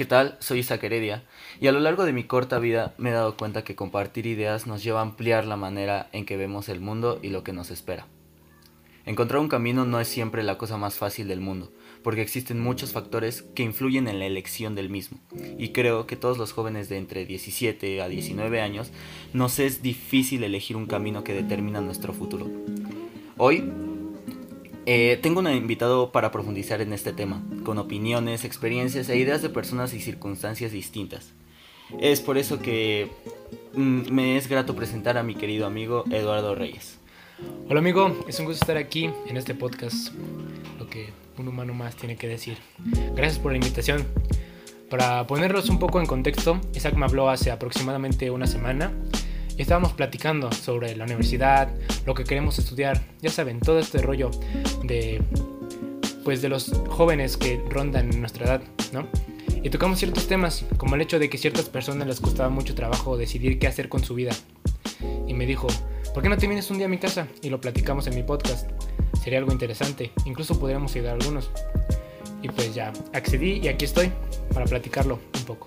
¿qué tal? Soy Isaac Heredia y a lo largo de mi corta vida me he dado cuenta que compartir ideas nos lleva a ampliar la manera en que vemos el mundo y lo que nos espera. Encontrar un camino no es siempre la cosa más fácil del mundo, porque existen muchos factores que influyen en la elección del mismo, y creo que todos los jóvenes de entre 17 a 19 años nos es difícil elegir un camino que determina nuestro futuro. Hoy eh, tengo un invitado para profundizar en este tema, con opiniones, experiencias e ideas de personas y circunstancias distintas. Es por eso que mm, me es grato presentar a mi querido amigo Eduardo Reyes. Hola amigo, es un gusto estar aquí en este podcast, lo que un humano más tiene que decir. Gracias por la invitación. Para ponerlos un poco en contexto, Isaac me habló hace aproximadamente una semana estábamos platicando sobre la universidad, lo que queremos estudiar, ya saben, todo este rollo de pues de los jóvenes que rondan nuestra edad, ¿no? Y tocamos ciertos temas, como el hecho de que ciertas personas les costaba mucho trabajo decidir qué hacer con su vida. Y me dijo, ¿por qué no te vienes un día a mi casa? Y lo platicamos en mi podcast. Sería algo interesante, incluso podríamos ayudar a algunos. Y pues ya, accedí y aquí estoy para platicarlo un poco.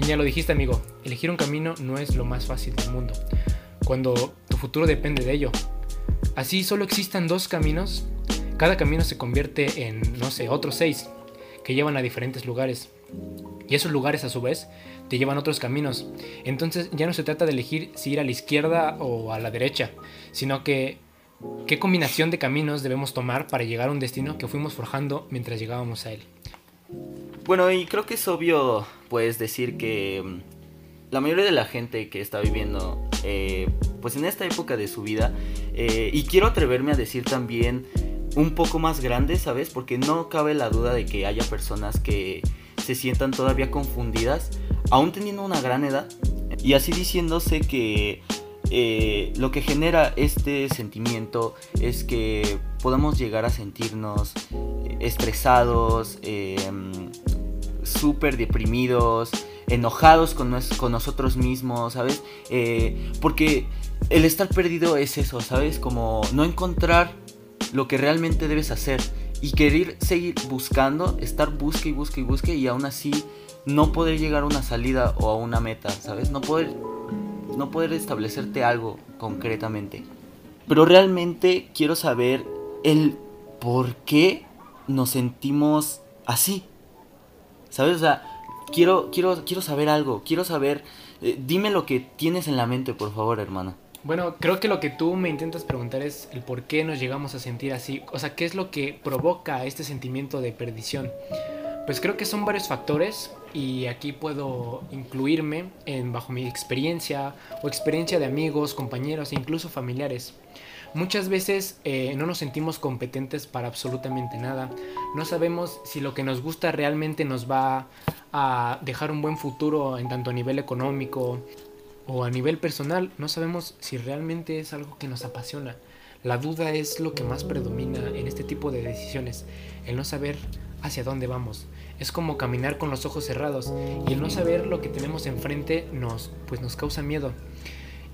Miña, lo dijiste amigo, elegir un camino no es lo más fácil del mundo, cuando tu futuro depende de ello. Así solo existan dos caminos, cada camino se convierte en, no sé, otros seis, que llevan a diferentes lugares. Y esos lugares a su vez te llevan otros caminos. Entonces ya no se trata de elegir si ir a la izquierda o a la derecha, sino que qué combinación de caminos debemos tomar para llegar a un destino que fuimos forjando mientras llegábamos a él. Bueno, y creo que es obvio, pues, decir que mm, la mayoría de la gente que está viviendo, eh, pues, en esta época de su vida, eh, y quiero atreverme a decir también un poco más grande, ¿sabes? Porque no cabe la duda de que haya personas que se sientan todavía confundidas, aún teniendo una gran edad, y así diciéndose que eh, lo que genera este sentimiento es que podamos llegar a sentirnos estresados, súper deprimidos, enojados con, con, nosotros mismos, ¿sabes? Eh, porque el estar perdido es eso, ¿sabes? Como no encontrar lo que realmente debes hacer y querer seguir buscando, estar busque y busque y busque y aún así no poder llegar a una salida o a una meta, ¿sabes? No poder no poder establecerte algo concretamente. Pero realmente quiero saber el por qué nos sentimos así. ¿Sabes? O sea, quiero, quiero, quiero saber algo, quiero saber... Eh, dime lo que tienes en la mente, por favor, hermano. Bueno, creo que lo que tú me intentas preguntar es el por qué nos llegamos a sentir así. O sea, ¿qué es lo que provoca este sentimiento de perdición? Pues creo que son varios factores y aquí puedo incluirme en bajo mi experiencia o experiencia de amigos, compañeros e incluso familiares. Muchas veces eh, no nos sentimos competentes para absolutamente nada. No sabemos si lo que nos gusta realmente nos va a dejar un buen futuro en tanto a nivel económico o a nivel personal. No sabemos si realmente es algo que nos apasiona. La duda es lo que más predomina en este tipo de decisiones, el no saber hacia dónde vamos. Es como caminar con los ojos cerrados y el no saber lo que tenemos enfrente nos pues nos causa miedo.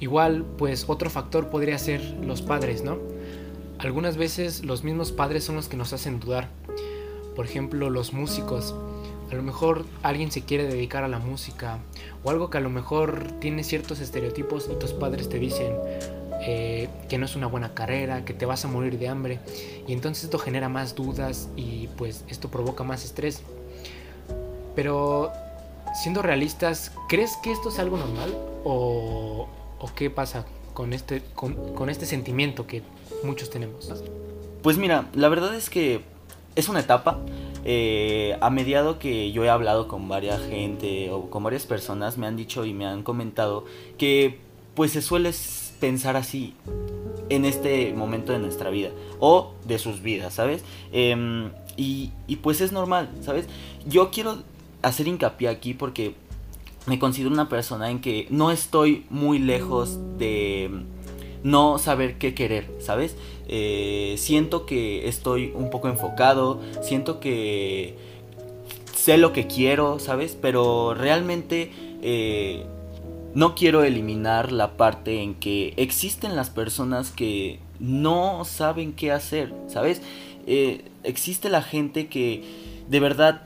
Igual, pues otro factor podría ser los padres, ¿no? Algunas veces los mismos padres son los que nos hacen dudar. Por ejemplo, los músicos. A lo mejor alguien se quiere dedicar a la música o algo que a lo mejor tiene ciertos estereotipos y tus padres te dicen eh, que no es una buena carrera, que te vas a morir de hambre y entonces esto genera más dudas y pues esto provoca más estrés. Pero siendo realistas, ¿crees que esto es algo normal o, ¿O qué pasa con este, con, este sentimiento que muchos tenemos? Pues mira, la verdad es que es una etapa. Eh, a mediado que yo he hablado con varias gente o con varias personas, me han dicho y me han comentado que pues se suele pensar así en este momento de nuestra vida o de sus vidas, ¿sabes? Em, y, y pues es normal, ¿sabes? Yo quiero hacer hincapié aquí porque me considero una persona en que no estoy muy lejos de no saber qué querer, ¿sabes? Eh, siento que estoy un poco enfocado, siento que sé lo que quiero, ¿sabes? Pero realmente eh, no quiero eliminar la parte en que existen las personas que no saben qué hacer, ¿sabes? Eh, existe la gente que de verdad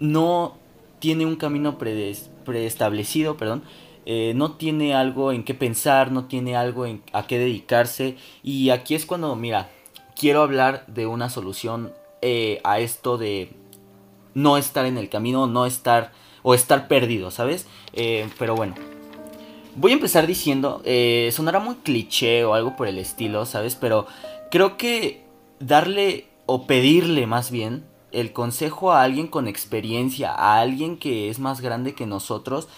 no tiene un camino preestablecido, perdón, eh, no tiene algo en qué pensar, no tiene algo a qué dedicarse. Y aquí es cuando, mira, quiero hablar de una solución eh, a esto de no estar en el camino, no estar o estar perdido, ¿sabes? Eh, pero bueno, voy a empezar diciendo, sonará muy cliché o algo por el estilo, ¿sabes? Pero creo que darle o pedirle más bien el consejo a alguien con experiencia, a alguien que es más grande que nosotros,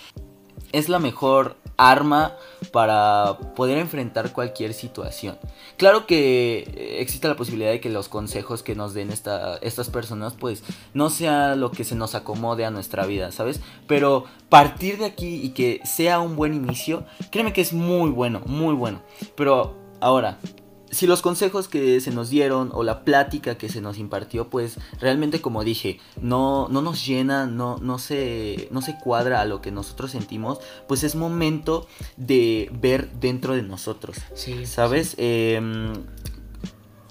es la mejor arma para poder enfrentar cualquier situación. Claro que eh, existe la posibilidad de que los consejos que nos den estas personas pues no sea lo que se nos acomode a nuestra vida, ¿sabes? Pero partir de aquí y que sea un buen inicio, créeme que es muy bueno, muy bueno. Pero ahora, si los consejos que se nos dieron o la plática que se nos impartió, pues realmente como dije, no, no nos llena, no, no, se, no se cuadra a lo que nosotros sentimos, pues es momento de ver dentro de nosotros. Sí, ¿Sabes? Em,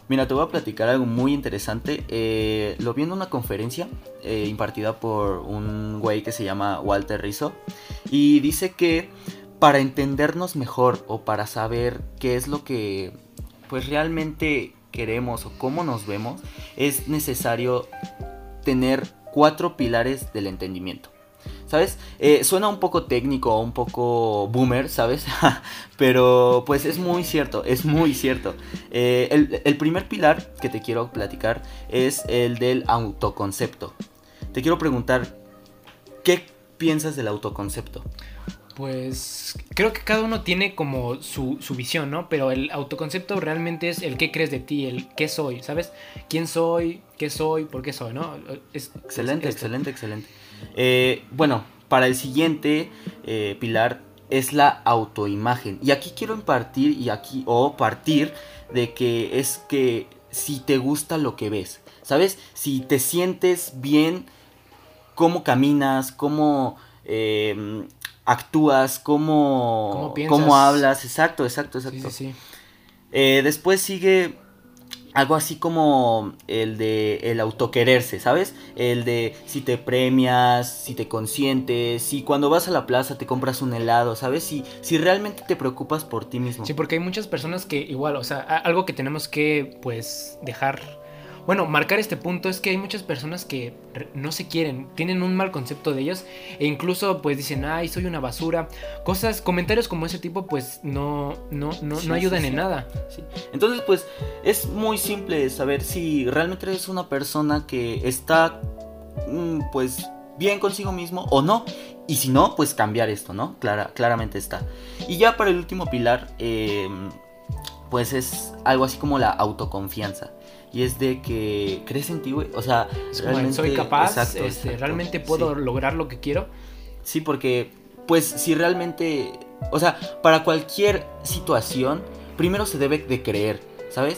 mira, te voy a platicar algo muy interesante. Eh, lo vi en una conferencia eh, impartida por un güey que se llama Walter Rizzo. Y dice que para entendernos mejor o para saber qué es lo que pues realmente queremos o cómo nos vemos, es necesario tener cuatro pilares del entendimiento. ¿Sabes? Eh, suena un poco técnico, un poco boomer, ¿sabes? Pero pues es muy cierto, es muy cierto. Eh, el, el primer pilar que te quiero platicar es el del autoconcepto. Te quiero preguntar, ¿qué piensas del autoconcepto? Pues creo que cada uno tiene como su, visión, ¿no? Pero el autoconcepto realmente es el qué crees de ti, el qué soy, ¿sabes? ¿Quién soy? ¿Qué soy? ¿Por qué soy? ¿No? excelente, excelente, excelente. Eh, bueno, para el siguiente eh, pilar es la autoimagen. Y aquí quiero impartir y aquí, o partir de que es que si te gusta lo que ves, ¿sabes? Si te sientes bien, cómo caminas, cómo... Eh, actúas, cómo, cómo, hablas, exacto, exacto, exacto. Sí, sí, eh, después sigue algo así como el de el autoquererse, ¿sabes? El de si te premias, si te consientes, si cuando vas a la plaza te compras un helado, ¿sabes? Si, si realmente te preocupas por ti mismo. Sí, porque hay muchas personas que igual, o sea, algo que tenemos que pues dejar bueno, marcar este punto es que hay muchas personas que no se quieren, tienen un mal concepto de ellos e incluso pues dicen, ay, soy una basura. Cosas, comentarios como ese tipo pues no, no, no, no ayudan en nada. Entonces pues es muy simple saber si realmente eres una persona que está mm, pues bien consigo mismo o no. Y si no, pues cambiar esto, ¿no? Clara, claramente está. Y ya para el último pilar, em, pues es algo así como la autoconfianza y es de que crees en ti, güey. O sea, realmente, soy capaz, este, realmente puedo lograr lo que quiero. Sí, porque, pues, si realmente, o sea, para cualquier situación, primero se debe de creer, ¿sabes?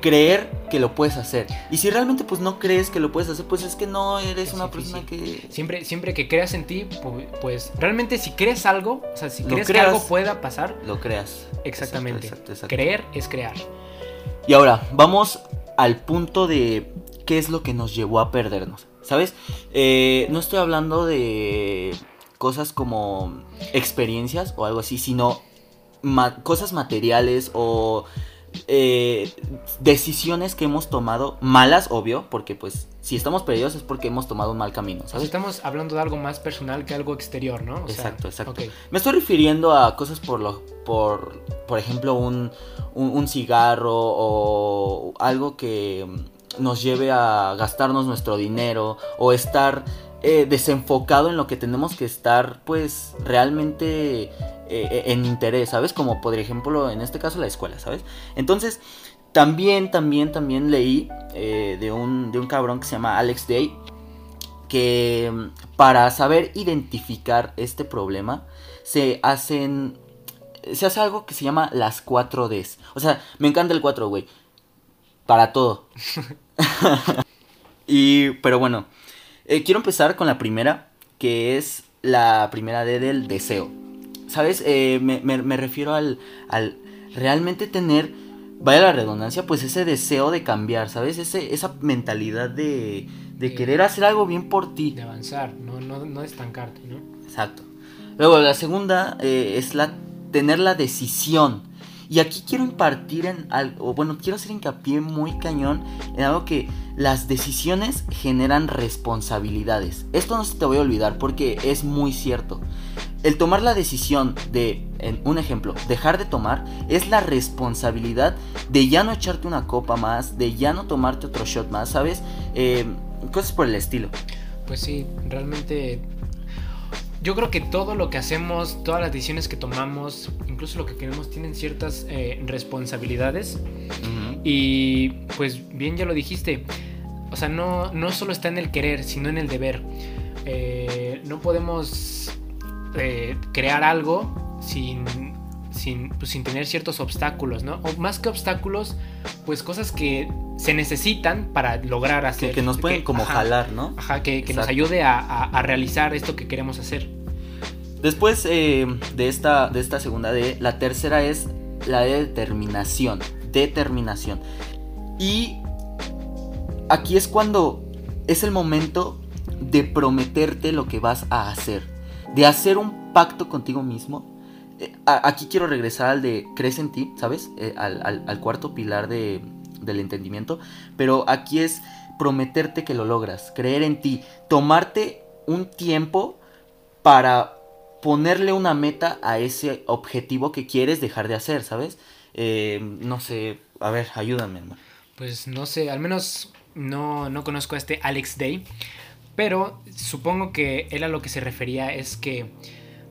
creer que lo puedes hacer. Y si realmente pues no crees que lo puedes hacer, pues es que no eres una persona que... Siempre, siempre que creas en ti, pues realmente si crees algo, o sea, si crees que algo pueda pasar... Lo creas. Exactamente. Creer es crear. Y ahora, vamos al punto de qué es lo que nos llevó a perdernos. ¿Sabes? Eh, no estoy hablando de cosas como experiencias o algo así, sino cosas materiales o eh, decisiones que hemos tomado, malas, obvio, porque pues si estamos perdidos es porque hemos tomado un mal camino, ¿sabes? estamos hablando de algo más personal que algo exterior, ¿no? exacto, exacto. Me estoy refiriendo a cosas por lo, por, por ejemplo, un, un, cigarro o algo que nos lleve a gastarnos nuestro dinero o estar eh, desenfocado en lo que tenemos que estar, pues, realmente eh, en interés, ¿sabes? Como por ejemplo, en este caso, la escuela, ¿sabes? Entonces, también, también, también leí eh, de, un, de un cabrón que se llama Alex Day, que mm, para saber identificar este problema, se hacen se hace algo que se llama las 4 Ds. O sea, me encanta el 4, güey. Para todo. y, pero bueno, eh, quiero empezar con la primera, que es la primera D del deseo. ¿Sabes? Eh, me, refiero al, al realmente tener, vaya la redundancia, pues ese deseo de cambiar, ¿sabes? Ese, esa mentalidad de, de querer hacer algo bien por ti. De avanzar, no, no, no estancarte, ¿no? Exacto. Luego, la segunda eh, es la tener la decisión. Y aquí quiero impartir en algo, bueno, quiero hacer hincapié muy cañón en algo que las decisiones generan responsabilidades. Esto no se te voy a olvidar porque es muy cierto. El tomar la decisión de, en un ejemplo, dejar de tomar, es la responsabilidad de ya no echarte una copa más, de ya no tomarte otro shot más, ¿sabes? Eh, cosas por el estilo. Pues sí, realmente yo creo que todo lo que hacemos, todas las decisiones que tomamos, incluso lo que queremos, tienen ciertas eh, responsabilidades. Y pues bien ya lo dijiste, o sea, no, no solo está en el querer, sino en el deber. Eh, no podemos eh, crear algo sin, sin, pues, sin tener ciertos obstáculos, ¿no? O más que obstáculos, pues cosas que se necesitan para lograr hacer. Que, nos pueden como jalar, ¿no? Ajá, que, que nos ayude a, a, realizar esto que queremos hacer. Después eh, de, esta, de esta segunda D, la tercera es la de determinación. Determinación. Y aquí es cuando es el momento de prometerte lo que vas a hacer. De hacer un pacto contigo mismo. Aquí quiero regresar al de crees en ti, ¿sabes? Eh, al, al, cuarto pilar de, del entendimiento. Pero aquí es prometerte que lo logras, creer en ti, tomarte un tiempo para ponerle una meta a ese objetivo que quieres dejar de hacer, ¿sabes? Eh, no sé, a ver, ayúdame, hermano. Pues no sé, al menos no, no conozco a este Alex Day, pero supongo que él a lo que se refería es que,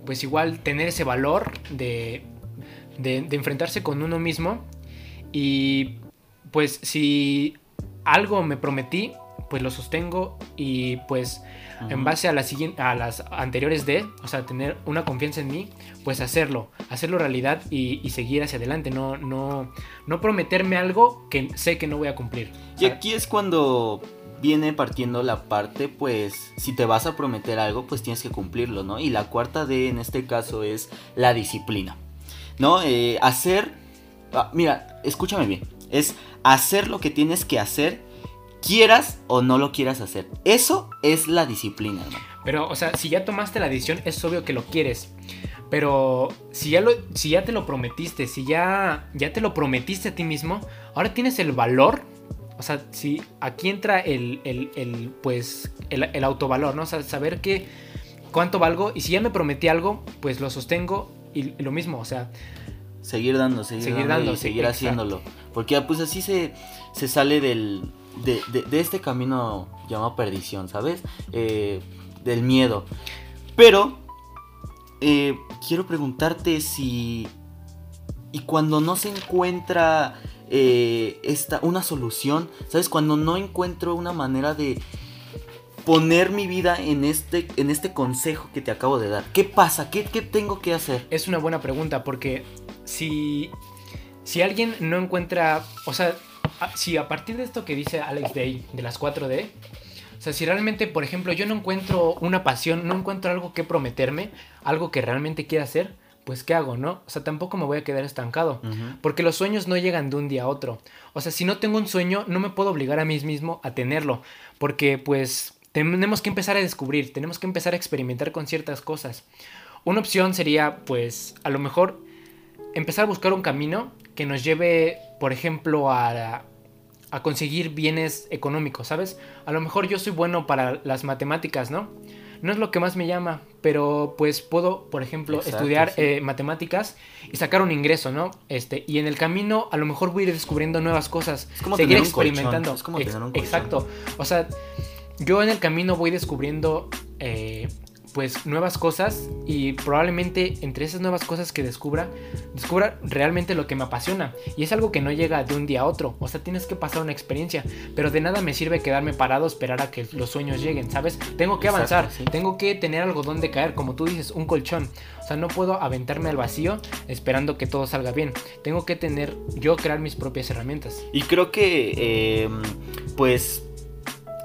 pues igual tener ese valor de, de, de enfrentarse con uno mismo y pues si algo me prometí, pues lo sostengo y pues en base a, la a las anteriores de, o sea, tener una confianza en mí, pues hacerlo, hacerlo realidad y, seguir hacia adelante, no, no, no prometerme algo que sé que no voy a cumplir. Y aquí es cuando viene partiendo la parte, pues, si te vas a prometer algo, pues tienes que cumplirlo, ¿no? Y la cuarta D en este caso es la disciplina, ¿no? Eh, hacer, ah, mira, escúchame bien, es hacer lo que tienes que hacer quieras o no lo quieras hacer. Eso es la disciplina, hermano. Pero, o sea, si ya tomaste la decisión, es obvio que lo quieres. Pero si ya, si ya te lo prometiste, si ya, ya te lo prometiste a ti mismo, ahora tienes el valor. O sea, si aquí entra el, el, pues, el, autovalor, ¿no? O sea, saber que cuánto valgo y si ya me prometí algo, pues lo sostengo y, lo mismo, o sea... Seguir dando, seguir, dando, seguir haciéndolo. Porque pues así se, se sale del, de, este camino llamado perdición, ¿sabes? Eh, del miedo. Pero, eh, quiero preguntarte si... Y cuando no se encuentra eh, esta, una solución, ¿sabes? Cuando no encuentro una manera de poner mi vida en este, en este consejo que te acabo de dar. ¿Qué pasa? ¿Qué, ¿Qué, tengo que hacer? Es una buena pregunta porque si, si alguien no encuentra, o sea, si a partir de esto que dice Alex Day de las 4D, o sea, si realmente, por ejemplo, yo no encuentro una pasión, no encuentro algo que prometerme, algo que realmente quiera hacer, pues ¿qué hago, no? O sea, tampoco me voy a quedar estancado, porque los sueños no llegan de un día a otro. O sea, si no tengo un sueño, no me puedo obligar a mí mismo a tenerlo, porque pues tenemos que empezar a descubrir, tenemos que empezar a experimentar con ciertas cosas. Una opción sería, pues, a lo mejor empezar a buscar un camino que nos lleve, por ejemplo, a, a conseguir bienes económicos, ¿sabes? A lo mejor yo soy bueno para las matemáticas, ¿no? No es lo que más me llama, pero pues puedo, por ejemplo, estudiar eh, matemáticas y sacar un ingreso, ¿no? Este, y en el camino a lo mejor voy a ir descubriendo nuevas cosas, es como seguir experimentando. Es como tener un Exacto. O sea, yo en el camino voy descubriendo eh, pues nuevas cosas y probablemente entre esas nuevas cosas que descubra, descubra realmente lo que me apasiona. Y es algo que no llega de un día a otro, o sea, tienes que pasar una experiencia, pero de nada me sirve quedarme parado esperar a que los sueños lleguen, ¿sabes? Tengo que avanzar, tengo que tener algo donde caer, como tú dices, un colchón. O sea, no puedo aventarme al vacío esperando que todo salga bien. Tengo que tener, yo crear mis propias herramientas. Y creo que, em, pues,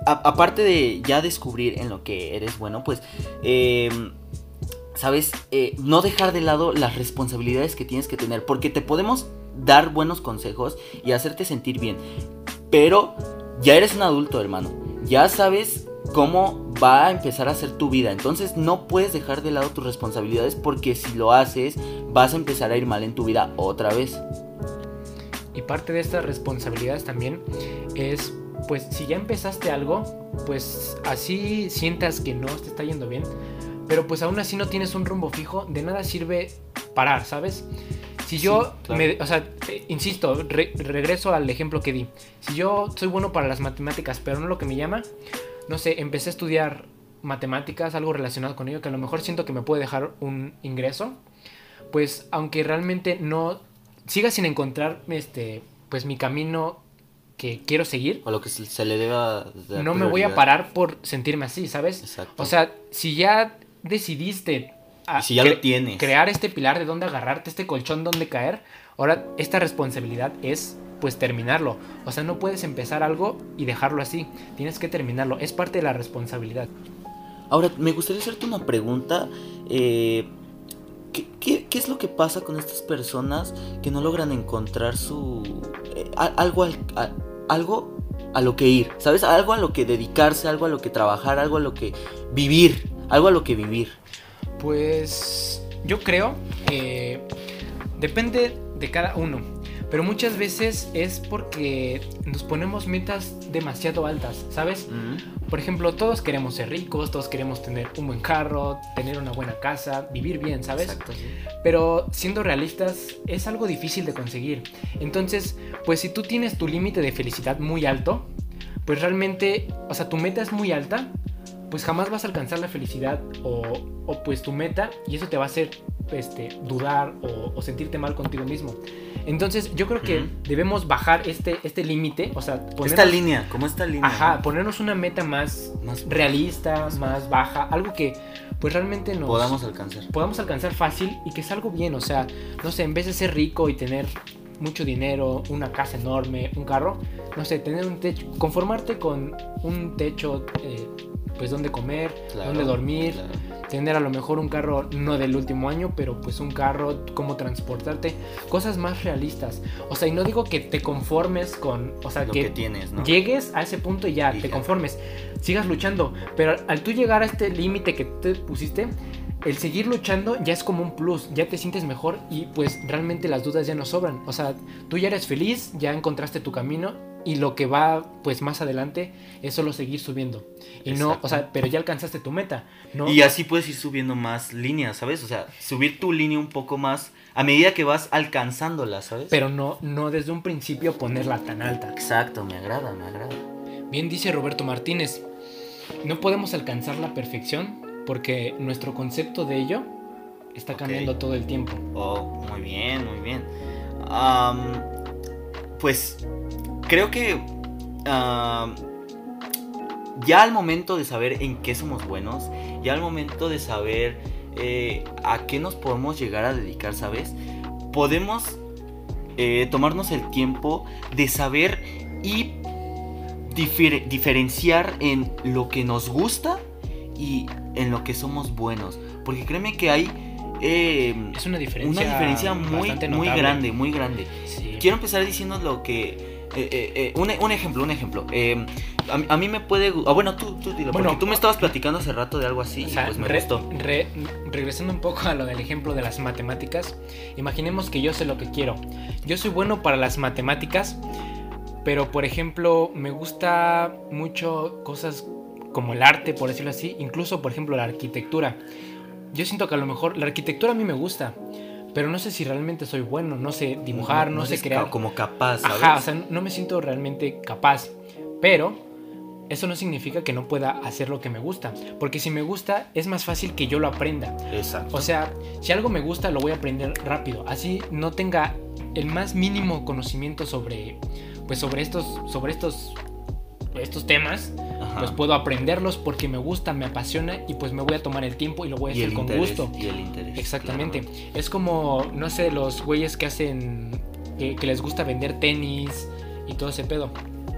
aparte de ya descubrir en lo que eres bueno, pues, em, ¿sabes? Eh, no dejar de lado las responsabilidades que tienes que tener, porque te podemos dar buenos consejos y hacerte sentir bien, pero ya eres un adulto, hermano. ya sabes cómo va a empezar a ser tu vida. Entonces no puedes dejar de lado tus responsabilidades porque si lo haces vas a empezar a ir mal en tu vida otra vez. Y parte de estas responsabilidades también es, pues si ya empezaste algo, pues así sientas que no te está yendo bien, pero pues aún así no tienes un rumbo fijo, de nada sirve parar, ¿sabes? Si yo, me, o sea, eh, insisto, regreso al ejemplo que di. Si yo soy bueno para las matemáticas, pero no lo que me llama, no sé, empecé a estudiar matemáticas, algo relacionado con ello, que a lo mejor siento que me puede dejar un ingreso, pues aunque realmente no siga sin encontrar este, pues mi camino que quiero seguir. O lo que se le deba... no me voy a parar por sentirme así, ¿sabes? Exacto. O sea, si ya decidiste si ya lo tienes. crear este pilar de dónde agarrarte, este colchón donde caer, ahora esta responsabilidad es pues terminarlo. O sea, no puedes empezar algo y dejarlo así. Tienes que terminarlo. Es parte de la responsabilidad. Ahora, me gustaría hacerte una pregunta. Eh, ¿qué, es lo que pasa con estas personas que no logran encontrar su... Eh, algo, algo a lo que ir, ¿sabes? Algo a lo que dedicarse, algo a lo que trabajar, algo a lo que vivir, algo a lo que vivir. Pues yo creo que depende de cada uno. Pero muchas veces es porque nos ponemos metas demasiado altas, ¿sabes? Por ejemplo, todos queremos ser ricos, todos queremos tener un buen carro, tener una buena casa, vivir bien, ¿sabes? Exacto, Pero siendo realistas, es algo difícil de conseguir. Entonces, pues si tú tienes tu límite de felicidad muy alto, pues realmente, o sea, tu meta es muy alta, pues jamás vas a alcanzar la felicidad o, o pues tu meta y eso te va a hacer este, dudar o, o sentirte mal contigo mismo. Entonces, yo creo que debemos bajar este, este límite, o sea, esta línea, como esta línea. Ajá, ponernos una meta más, más realista, más, baja, algo que pues realmente nos podamos alcanzar. Podamos alcanzar fácil y que es algo bien, o sea, no sé, en vez de ser rico y tener mucho dinero, una casa enorme, un carro, no sé, tener un techo, conformarte con un techo, eh, pues donde comer, donde dormir tener a lo mejor un carro no del último año, pero pues un carro, cómo transportarte, cosas más realistas. O sea, y no digo que te conformes con, o sea, que, tienes, llegues a ese punto y ya, te conformes, sigas luchando, pero al tú llegar a este límite que te pusiste, el seguir luchando ya es como un plus, ya te sientes mejor y pues realmente las dudas ya no sobran. O sea, tú ya eres feliz, ya encontraste tu camino y lo que va pues más adelante es solo seguir subiendo. Y no, o sea, pero ya alcanzaste tu meta, ¿no? Y así puedes ir subiendo más líneas, ¿sabes? O sea, subir tu línea un poco más a medida que vas alcanzándola, ¿sabes? Pero no, no desde un principio ponerla tan alta. Exacto, me agrada, me agrada. Bien dice Roberto Martínez, no podemos alcanzar la perfección porque nuestro concepto de ello está cambiando todo el tiempo. Oh, muy bien, muy bien. pues creo que ya al momento de saber en qué somos buenos, ya al momento de saber eh, a qué nos podemos llegar a dedicar, ¿sabes? Podemos eh, tomarnos el tiempo de saber y diferenciar en lo que nos gusta y en lo que somos buenos. Porque créeme que hay eh, es una diferencia, una diferencia muy, muy grande, muy grande. Quiero empezar diciendo lo que eh, eh, eh, un, un, ejemplo, un ejemplo. A, mí me puede. Ah, bueno, tú, tú dilo. Bueno, porque tú me estabas platicando hace rato de algo así pues me gustó. regresando un poco a lo del ejemplo de las matemáticas, imaginemos que yo sé lo que quiero. Yo soy bueno para las matemáticas, pero por ejemplo, me gusta mucho cosas como el arte, por decirlo así, incluso por ejemplo la arquitectura. Yo siento que a lo mejor la arquitectura a mí me gusta, pero no sé si realmente soy bueno, no sé dibujar, no, sé crear. Como capaz, ¿sabes? Ajá, o sea, no me siento realmente capaz. Pero eso no significa que no pueda hacer lo que me gusta. Porque si me gusta, es más fácil que yo lo aprenda. Exacto. O sea, si algo me gusta, lo voy a aprender rápido. Así no tenga el más mínimo conocimiento sobre, pues sobre estos, sobre estos, estos temas pues puedo aprenderlos porque me gusta, me apasiona y pues me voy a tomar el tiempo y lo voy a hacer con gusto. Y el interés. Exactamente. Es como, no sé, los güeyes que hacen, que, les gusta vender tenis y todo ese pedo.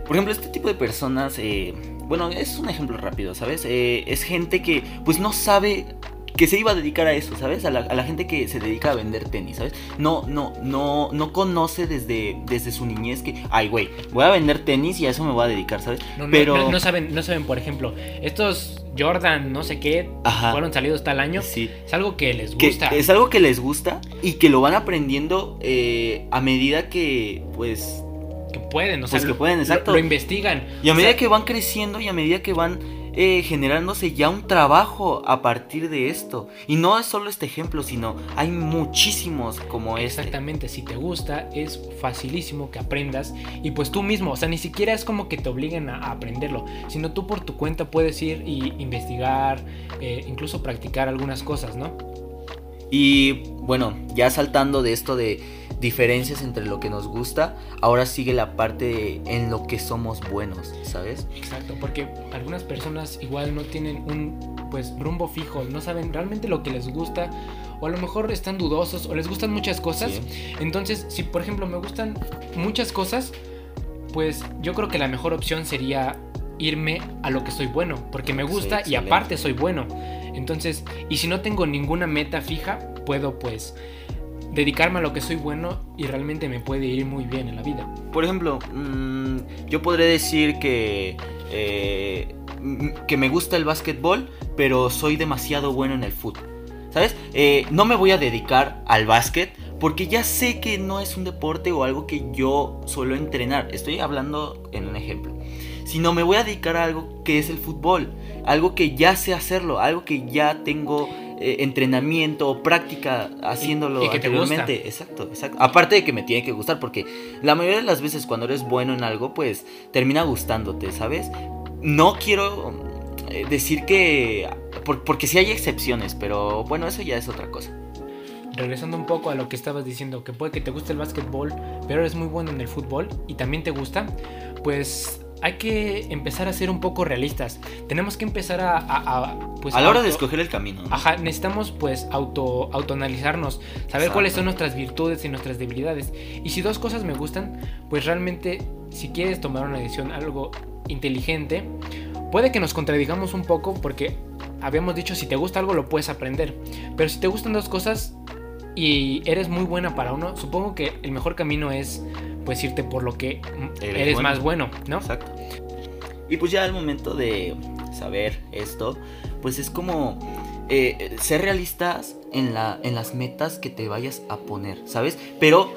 Por ejemplo, este tipo de personas, eh, bueno, es un ejemplo rápido, ¿sabes? Eh, es gente que pues no sabe que se iba a dedicar a eso, ¿sabes? A la, a la gente que se dedica a vender tenis, ¿sabes? No, no, no, no conoce desde, desde su niñez que, ay, güey, voy a vender tenis y a eso me voy a dedicar, ¿sabes? No, Pero- no, no saben, no saben, por ejemplo, estos Jordan, no sé qué, Ajá. fueron salidos tal año. Sí. Es algo que les Que gusta. es algo que les gusta y que lo van aprendiendo eh, a medida que, pues, Que pueden, o sea, Pues que lo- pueden, exacto. Lo, investigan. Y a medida sea, que van creciendo y a medida que van eh, generándose ya un trabajo a partir de esto. Y no es solo este ejemplo, sino hay muchísimos como este. Exactamente, si te gusta es facilísimo que aprendas y pues tú mismo, o sea, ni siquiera es como que te obliguen a, a aprenderlo, sino tú por tu cuenta puedes ir y investigar, eh, incluso practicar algunas cosas, ¿no? Y bueno, ya saltando de esto de diferencias entre lo que nos gusta, ahora sigue la parte de en lo que somos buenos, ¿sabes? Exacto, porque algunas personas igual no tienen un pues rumbo fijo, no saben realmente lo que les gusta o a lo mejor están dudosos o les gustan muchas cosas. Sí. Entonces, si por ejemplo me gustan muchas cosas, pues yo creo que la mejor opción sería irme a lo que soy bueno, porque me Sí, gusta y aparte soy bueno. Entonces, y si no tengo ninguna meta fija, puedo pues dedicarme a lo que soy bueno y realmente me puede ir muy bien en la vida. Por ejemplo, mm, yo podré decir que, eh, mm, que me gusta el básquetbol, pero soy demasiado bueno en el fútbol. ¿Sabes? Eh, no me voy a dedicar al básquet porque ya sé que no es un deporte o algo que yo suelo entrenar. Estoy hablando en un ejemplo. Sino me voy a dedicar a algo que es el fútbol. Algo que ya sé hacerlo. Algo que ya tengo eh, entrenamiento o práctica haciéndolo y que te anteriormente. Exacto, exacto. Aparte de que me tiene que gustar, porque la mayoría de las veces cuando eres bueno en algo, pues termina gustándote, ¿sabes? No quiero eh, decir que. por- porque sí hay excepciones, pero bueno, eso ya es otra cosa. regresando un poco a lo que estabas diciendo, que puede que te guste el básquetbol, pero eres muy bueno en el fútbol y también te gusta, pues hay que empezar a ser un poco realistas. Tenemos que empezar a... a- a, pues, a la hora de escoger el camino. ¿no? Ajá, necesitamos pues auto, autoanalizarnos, saber Exacto. cuáles son nuestras virtudes y nuestras debilidades. Y si dos cosas me gustan, pues realmente si quieres tomar una decisión algo inteligente, puede que nos contradigamos un poco porque habíamos dicho si te gusta algo lo puedes aprender. Pero si te gustan dos cosas y eres muy buena para uno, supongo que el mejor camino es pues irte por lo que Eres eres, bueno. más bueno, ¿no? Exacto. Y pues ya al momento de saber esto, pues es como eh, ser realistas en, la, en las metas que te vayas a poner, ¿sabes? Pero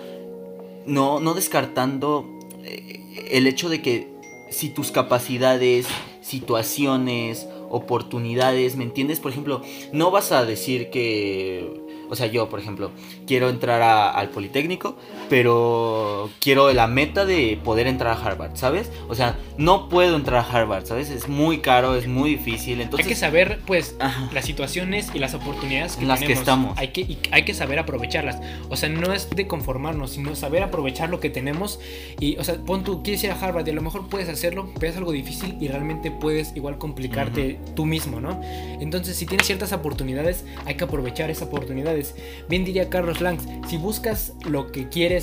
no, no descartando eh, el hecho de que si tus capacidades, situaciones, oportunidades, ¿me entiendes? Por ejemplo, no vas a decir que... O sea, yo, por ejemplo, quiero entrar a- al Politécnico, pero quiero la meta de poder entrar a Harvard, ¿sabes? O sea, no puedo entrar a Harvard, ¿sabes? Es muy caro, es muy difícil, entonces... hay que saber pues Ajá. las situaciones y las oportunidades que En las que tenemos. estamos. Hay que, y hay que saber aprovecharlas. O sea, no es de conformarnos, sino saber aprovechar lo que tenemos. Y, o sea, pon tú, quieres ir a Harvard y a lo mejor puedes hacerlo, pero es algo difícil y realmente puedes igual complicarte tú mismo, ¿no? Entonces, si tienes ciertas oportunidades, hay que aprovechar esas oportunidades. Bien diría Carlos Langs, si buscas lo que quieres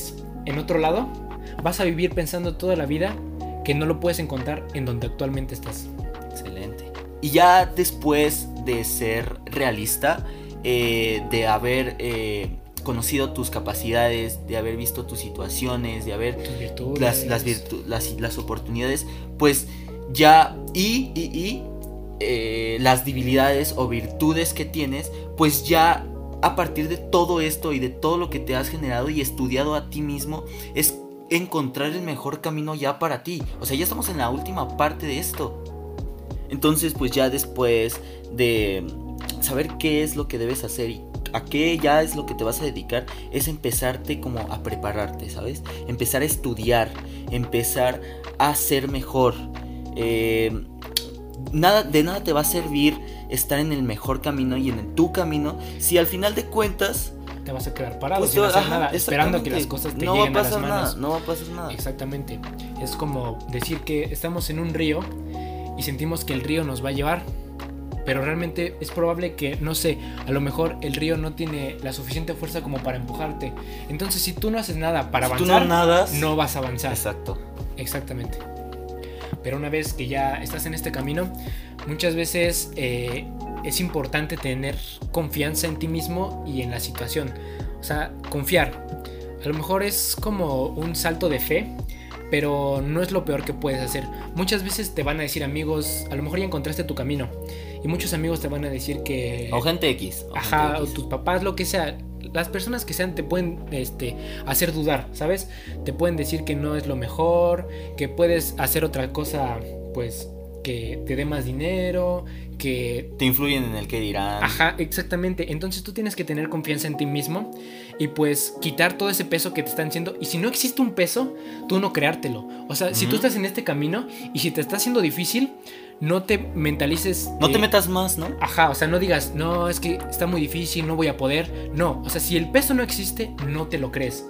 en otro lado, vas a vivir pensando toda la vida que no lo puedes encontrar en donde actualmente estás. Excelente. Y ya después de ser realista, eh, de haber eh, conocido tus capacidades, de haber visto tus situaciones, de haber Tus virtudes. las, las, virtu- las, las oportunidades, pues ya y, y, y eh, las debilidades o virtudes que tienes, pues ya a partir de todo esto y de todo lo que te has generado y estudiado a ti mismo, es encontrar el mejor camino ya para ti. O sea, ya estamos en la última parte de esto. Entonces, pues ya después de saber qué es lo que debes hacer y a qué ya es lo que te vas a dedicar, es empezarte como a prepararte, ¿sabes? Empezar a estudiar, empezar a ser mejor. Eh, nada, de nada te va a servir estar en el mejor camino y en tu camino si al final de cuentas te vas a quedar parado pues, sin hacer ajá, nada, esperando que las cosas te no va a lleguen a las manos. nada, no va a pasar nada. Exactamente. Es como decir que estamos en un río y sentimos que el río nos va a llevar, pero realmente es probable que, no sé, a lo mejor el río no tiene la suficiente fuerza como para empujarte. Entonces, si tú no haces nada para Si tú avanzar, no nadas, no vas a avanzar. exacto. Exactamente. Pero una vez que ya estás en este camino, muchas veces eh, es importante tener confianza en ti mismo y en la situación. O sea, confiar. A lo mejor es como un salto de fe, pero no es lo peor que puedes hacer. Muchas veces te van a decir amigos, a lo mejor ya encontraste tu camino. Y muchos amigos te van a decir que... O gente X. ajá, o tus papás, lo que sea. Las personas que sean te pueden este, hacer dudar, ¿sabes? Te pueden decir que no es lo mejor, que puedes hacer otra cosa, pues, que te dé más dinero, que... Te influyen en el que dirán. Ajá, exactamente. Entonces tú tienes que tener confianza en ti mismo y pues quitar todo ese peso que te están haciendo. Y si no existe un peso, tú no creártelo. O sea, si tú estás en este camino y si te está haciendo difícil, no te mentalices. No te metas más, ¿no? Ajá, o sea, no digas, no, es que está muy difícil, no voy a poder. No, o sea, si el peso no existe, no te lo crees.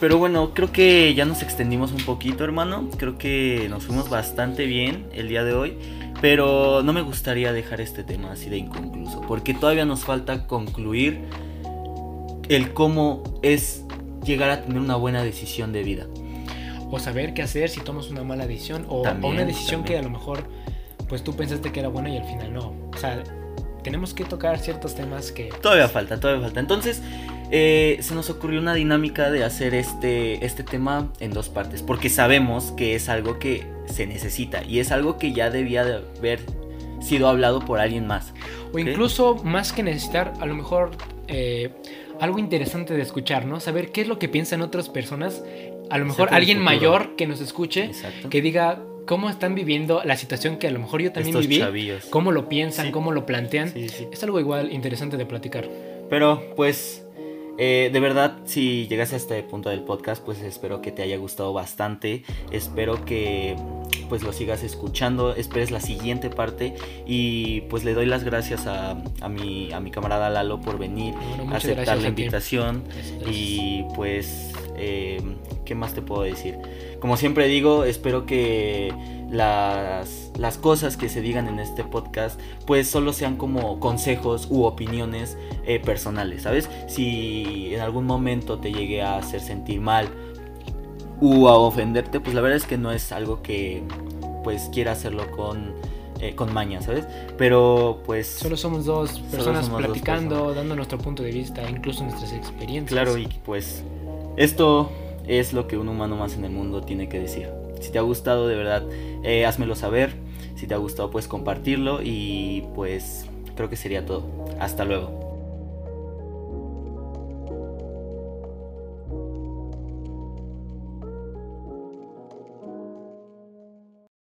Pero bueno, creo que ya nos extendimos un poquito, hermano. Creo que nos fuimos bastante bien el día de hoy. Pero no me gustaría dejar este tema así de inconcluso. Porque todavía nos falta concluir el cómo es llegar a tener una buena decisión de vida. O saber qué hacer si tomas una mala decisión. O, una decisión que a lo mejor pues tú pensaste que era buena y al final no. O sea, tenemos que tocar ciertos temas que... Todavía falta, todavía falta. Entonces, eh, se nos ocurrió una dinámica de hacer este, este tema en dos partes, porque sabemos que es algo que se necesita y es algo que ya debía de haber sido hablado por alguien más. O incluso más que necesitar, a lo mejor eh, algo interesante de escuchar, ¿no? Saber qué es lo que piensan otras personas. A lo mejor alguien mayor que nos escuche, que diga cómo están viviendo la situación que a lo mejor yo también viví, cómo lo piensan, cómo lo plantean. es algo igual interesante de platicar. Pero pues eh, de verdad, si llegas a este punto del podcast, pues espero que te haya gustado bastante. Espero que pues lo sigas escuchando, esperes la siguiente parte. Y pues le doy las gracias a, mi, a mi camarada Lalo por venir, a aceptar la invitación. Y pues, eh, ¿qué más te puedo decir? Como siempre digo, espero que las, las cosas que se digan en este podcast pues solo sean como consejos u opiniones eh, personales, ¿sabes? Si en algún momento te llegue a hacer sentir mal u a ofenderte, pues la verdad es que no es algo que pues quiera hacerlo con, eh, con maña, ¿sabes? Pero pues... Solo somos dos personas platicando, dando nuestro punto de vista, incluso nuestras experiencias. Claro, y pues esto es lo que un humano más en el mundo tiene que decir. Si te ha gustado, de verdad, eh, házmelo saber. Si te ha gustado, pues compartirlo y pues creo que sería todo. Hasta luego.